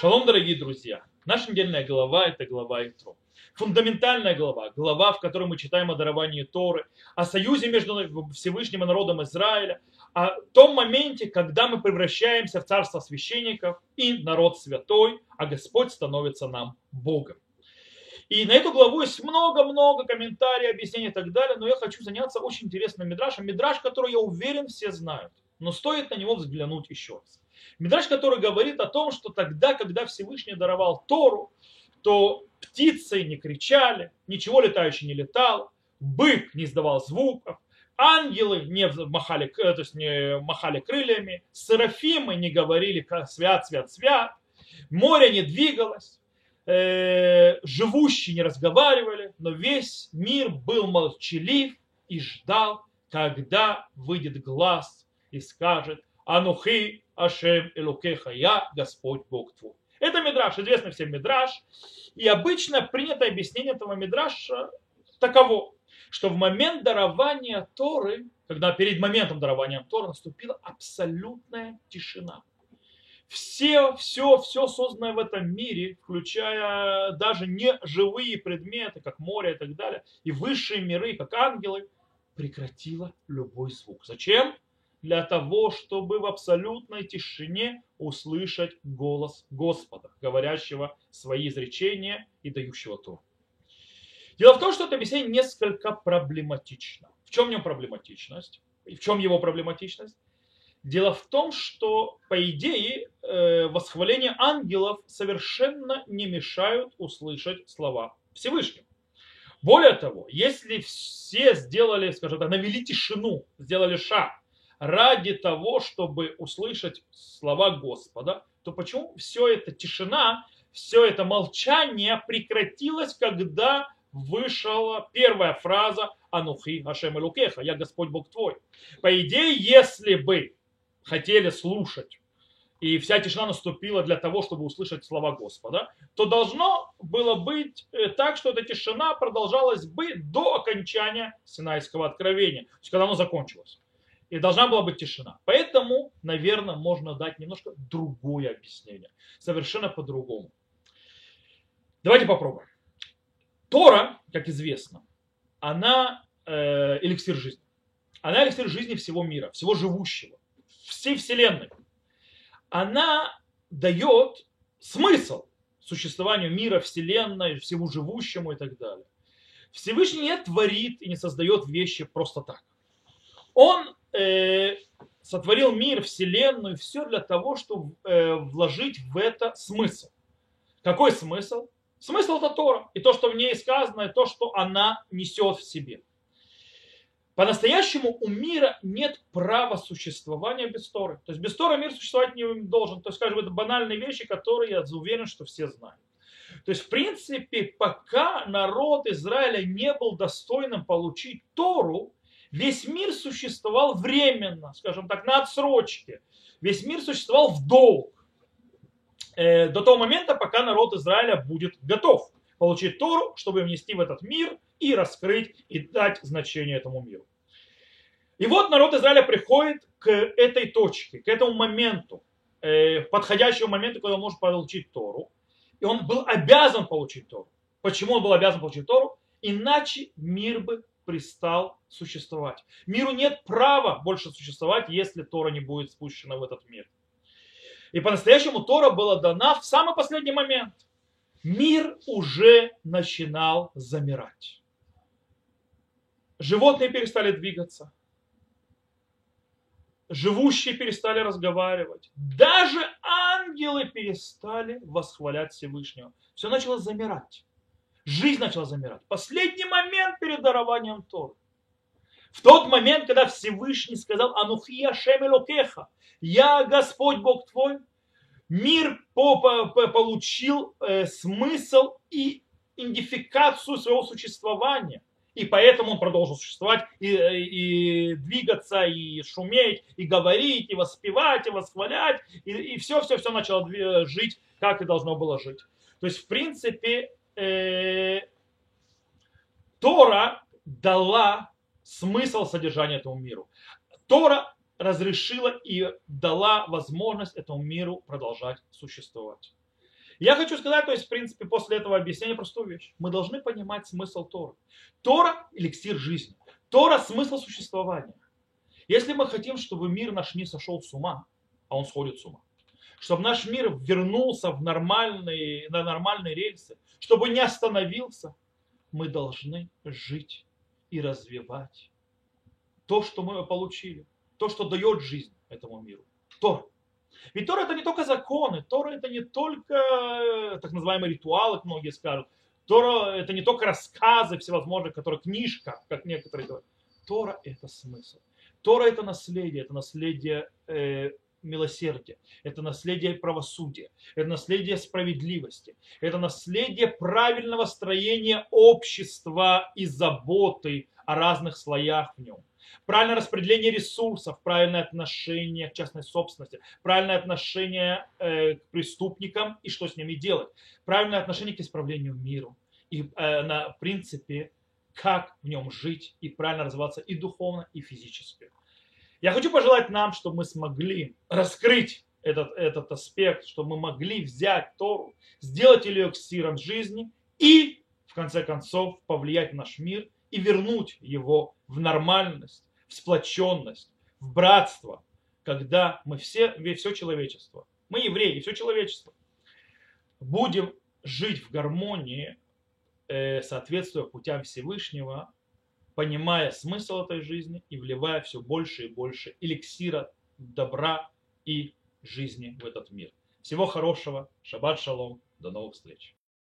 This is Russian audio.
Шалом, дорогие друзья! Наша недельная глава – это глава Итро. Фундаментальная глава, глава, в которой мы читаем о даровании Торы, о союзе между Всевышним и народом Израиля, о том моменте, когда мы превращаемся в царство священников и народ святой, а Господь становится нам Богом. И на эту главу есть много-много комментариев, объяснений и так далее, но я хочу заняться очень интересным мидрашем. Мидраш, который, я уверен, все знают, но стоит на него взглянуть еще раз. Мидраш, который говорит о том, что тогда, когда Всевышний даровал Тору, то птицы не кричали, ничего летающее не летало, бык не издавал звуков, ангелы не махали, то есть не махали крыльями, серафимы не говорили свят, свят, свят, море не двигалось, э, живущие не разговаривали, но весь мир был молчалив и ждал, когда выйдет глаз и скажет «Анухи Ашем Элукеха, я Господь Бог твой». Это мидраш, известный всем мидраш. И обычно принято объяснение этого мидраша таково, что в момент дарования Торы, когда перед моментом дарования Торы наступила абсолютная тишина все, все, все созданное в этом мире, включая даже не живые предметы, как море и так далее, и высшие миры, как ангелы, прекратило любой звук. Зачем? Для того, чтобы в абсолютной тишине услышать голос Господа, говорящего свои изречения и дающего то. Дело в том, что это объяснение несколько проблематично. В чем в нем проблематичность? И в чем его проблематичность? Дело в том, что, по идее, э, восхваление ангелов совершенно не мешают услышать слова Всевышнего. Более того, если все сделали, скажем так, навели тишину, сделали шаг ради того, чтобы услышать слова Господа, то почему все это тишина, все это молчание прекратилось, когда вышла первая фраза «Анухи Ашем Элукеха», «Я Господь Бог твой». По идее, если бы хотели слушать, и вся тишина наступила для того, чтобы услышать слова Господа, то должно было быть э, так, что эта тишина продолжалась бы до окончания Синайского откровения, то есть когда оно закончилось. И должна была быть тишина. Поэтому, наверное, можно дать немножко другое объяснение. Совершенно по-другому. Давайте попробуем. Тора, как известно, она э, эликсир жизни. Она эликсир жизни всего мира, всего живущего всей Вселенной, она дает смысл существованию мира, Вселенной, всему живущему и так далее. Всевышний не творит и не создает вещи просто так. Он э, сотворил мир, Вселенную, все для того, чтобы э, вложить в это смысл. Какой смысл? Смысл это Тора. И то, что в ней сказано, и то, что она несет в себе. По-настоящему у мира нет права существования без Торы. То есть без Торы мир существовать не должен. То есть, скажем, это банальные вещи, которые я уверен, что все знают. То есть, в принципе, пока народ Израиля не был достойным получить Тору, весь мир существовал временно, скажем так, на отсрочке. Весь мир существовал в долг. Э, до того момента, пока народ Израиля будет готов получить Тору, чтобы внести в этот мир и раскрыть и дать значение этому миру. И вот народ Израиля приходит к этой точке, к этому моменту, э, подходящему моменту, когда он может получить Тору. И он был обязан получить Тору. Почему он был обязан получить Тору? Иначе мир бы пристал существовать. Миру нет права больше существовать, если Тора не будет спущена в этот мир. И по-настоящему Тора была дана в самый последний момент. Мир уже начинал замирать. Животные перестали двигаться живущие перестали разговаривать. Даже ангелы перестали восхвалять Всевышнего. Все начало замирать. Жизнь начала замирать. Последний момент перед дарованием Торы. В тот момент, когда Всевышний сказал «Анухия Шемелокеха», «Я Господь Бог твой», мир получил э, смысл и идентификацию своего существования. И поэтому он продолжил существовать и, и двигаться, и шуметь, и говорить, и воспевать, и восхвалять. И, и все, все, все начало жить, как и должно было жить. То есть, в принципе, э, Тора дала смысл содержания этому миру. Тора разрешила и дала возможность этому миру продолжать существовать. Я хочу сказать, то есть, в принципе, после этого объяснения простую вещь. Мы должны понимать смысл Торы. Тора – эликсир жизни. Тора – смысл существования. Если мы хотим, чтобы мир наш не сошел с ума, а он сходит с ума, чтобы наш мир вернулся в нормальные, на нормальные рельсы, чтобы не остановился, мы должны жить и развивать то, что мы получили, то, что дает жизнь этому миру. Тор. Ведь Тора это не только законы, Тора это не только э, так называемые ритуалы, многие скажут. Тора это не только рассказы всевозможные, которые книжка, как некоторые говорят. Тора это смысл. Тора это наследие, это наследие э, милосердия, это наследие правосудия, это наследие справедливости, это наследие правильного строения общества и заботы о разных слоях в нем. Правильное распределение ресурсов, правильное отношение к частной собственности, правильное отношение э, к преступникам и что с ними делать, правильное отношение к исправлению миру и э, на принципе, как в нем жить и правильно развиваться и духовно, и физически. Я хочу пожелать нам, чтобы мы смогли раскрыть этот, этот аспект, чтобы мы могли взять Тору, сделать ее эликсиром жизни и, в конце концов, повлиять на наш мир и вернуть его в нормальность, в сплоченность, в братство, когда мы все, все человечество, мы евреи, все человечество, будем жить в гармонии, э, соответствуя путям Всевышнего, понимая смысл этой жизни и вливая все больше и больше эликсира добра и жизни в этот мир. Всего хорошего. Шаббат шалом. До новых встреч.